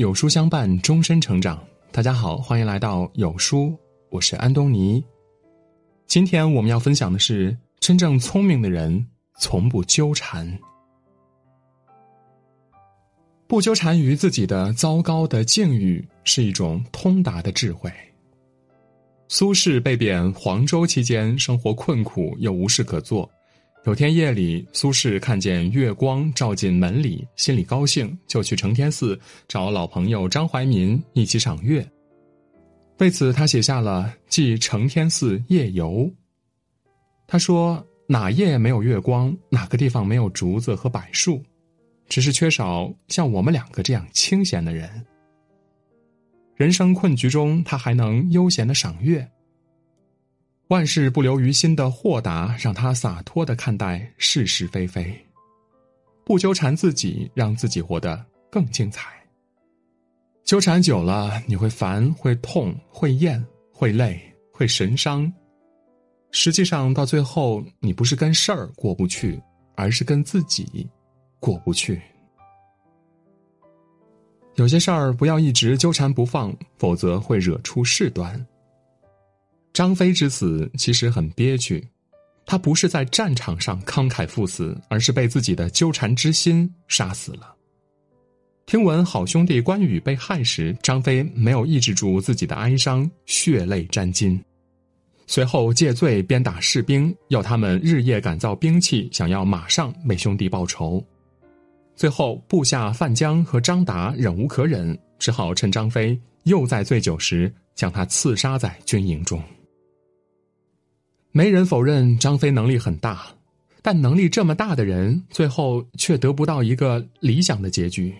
有书相伴，终身成长。大家好，欢迎来到有书，我是安东尼。今天我们要分享的是：真正聪明的人从不纠缠，不纠缠于自己的糟糕的境遇，是一种通达的智慧。苏轼被贬黄州期间，生活困苦，又无事可做。有天夜里，苏轼看见月光照进门里，心里高兴，就去承天寺找老朋友张怀民一起赏月。为此，他写下了《寄承天寺夜游》。他说：“哪夜没有月光？哪个地方没有竹子和柏树？只是缺少像我们两个这样清闲的人。人生困局中，他还能悠闲的赏月。”万事不留于心的豁达，让他洒脱的看待是是非非，不纠缠自己，让自己活得更精彩。纠缠久了，你会烦，会痛，会厌，会累，会神伤。实际上，到最后，你不是跟事儿过不去，而是跟自己过不去。有些事儿不要一直纠缠不放，否则会惹出事端。张飞之死其实很憋屈，他不是在战场上慷慨赴死，而是被自己的纠缠之心杀死了。听闻好兄弟关羽被害时，张飞没有抑制住自己的哀伤，血泪沾襟，随后借罪鞭打士兵，要他们日夜赶造兵器，想要马上为兄弟报仇。最后，部下范江和张达忍无可忍，只好趁张飞又在醉酒时，将他刺杀在军营中。没人否认张飞能力很大，但能力这么大的人，最后却得不到一个理想的结局。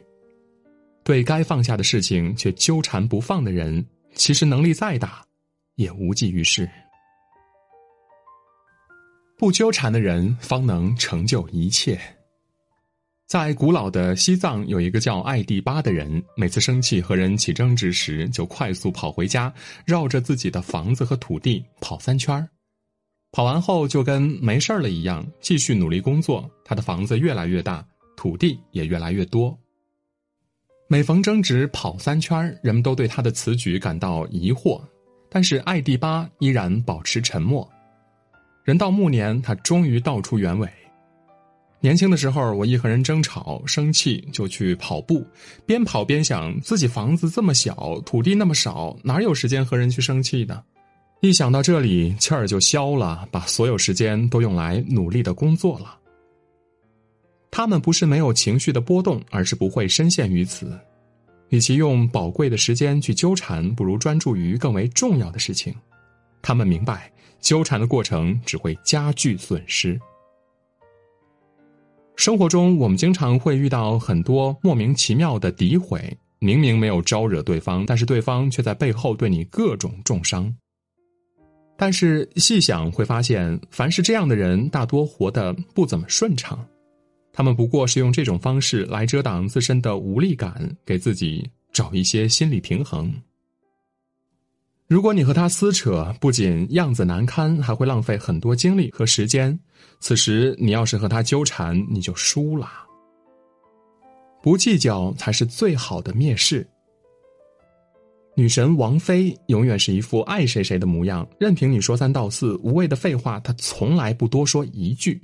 对该放下的事情却纠缠不放的人，其实能力再大，也无济于事。不纠缠的人，方能成就一切。在古老的西藏，有一个叫艾蒂巴的人，每次生气和人起争执时，就快速跑回家，绕着自己的房子和土地跑三圈儿。跑完后就跟没事了一样，继续努力工作。他的房子越来越大，土地也越来越多。每逢争执跑三圈，人们都对他的此举感到疑惑，但是艾蒂巴依然保持沉默。人到暮年，他终于道出原委：年轻的时候，我一和人争吵生气就去跑步，边跑边想，自己房子这么小，土地那么少，哪有时间和人去生气呢？一想到这里，气儿就消了，把所有时间都用来努力的工作了。他们不是没有情绪的波动，而是不会深陷于此。与其用宝贵的时间去纠缠，不如专注于更为重要的事情。他们明白，纠缠的过程只会加剧损失。生活中，我们经常会遇到很多莫名其妙的诋毁，明明没有招惹对方，但是对方却在背后对你各种重伤。但是细想会发现，凡是这样的人，大多活得不怎么顺畅。他们不过是用这种方式来遮挡自身的无力感，给自己找一些心理平衡。如果你和他撕扯，不仅样子难堪，还会浪费很多精力和时间。此时你要是和他纠缠，你就输了。不计较才是最好的蔑视。女神王菲永远是一副爱谁谁的模样，任凭你说三道四，无谓的废话她从来不多说一句。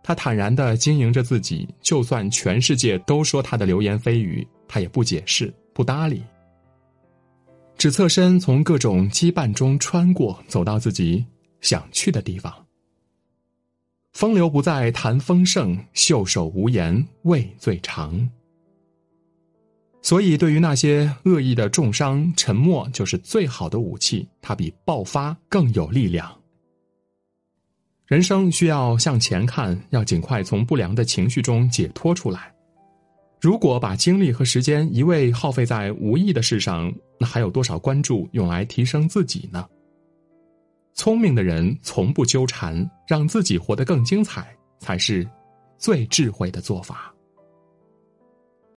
她坦然的经营着自己，就算全世界都说她的流言蜚语，她也不解释，不搭理，只侧身从各种羁绊中穿过，走到自己想去的地方。风流不再谈丰盛，袖手无言味最长。所以，对于那些恶意的重伤，沉默就是最好的武器，它比爆发更有力量。人生需要向前看，要尽快从不良的情绪中解脱出来。如果把精力和时间一味耗费在无益的事上，那还有多少关注用来提升自己呢？聪明的人从不纠缠，让自己活得更精彩，才是最智慧的做法。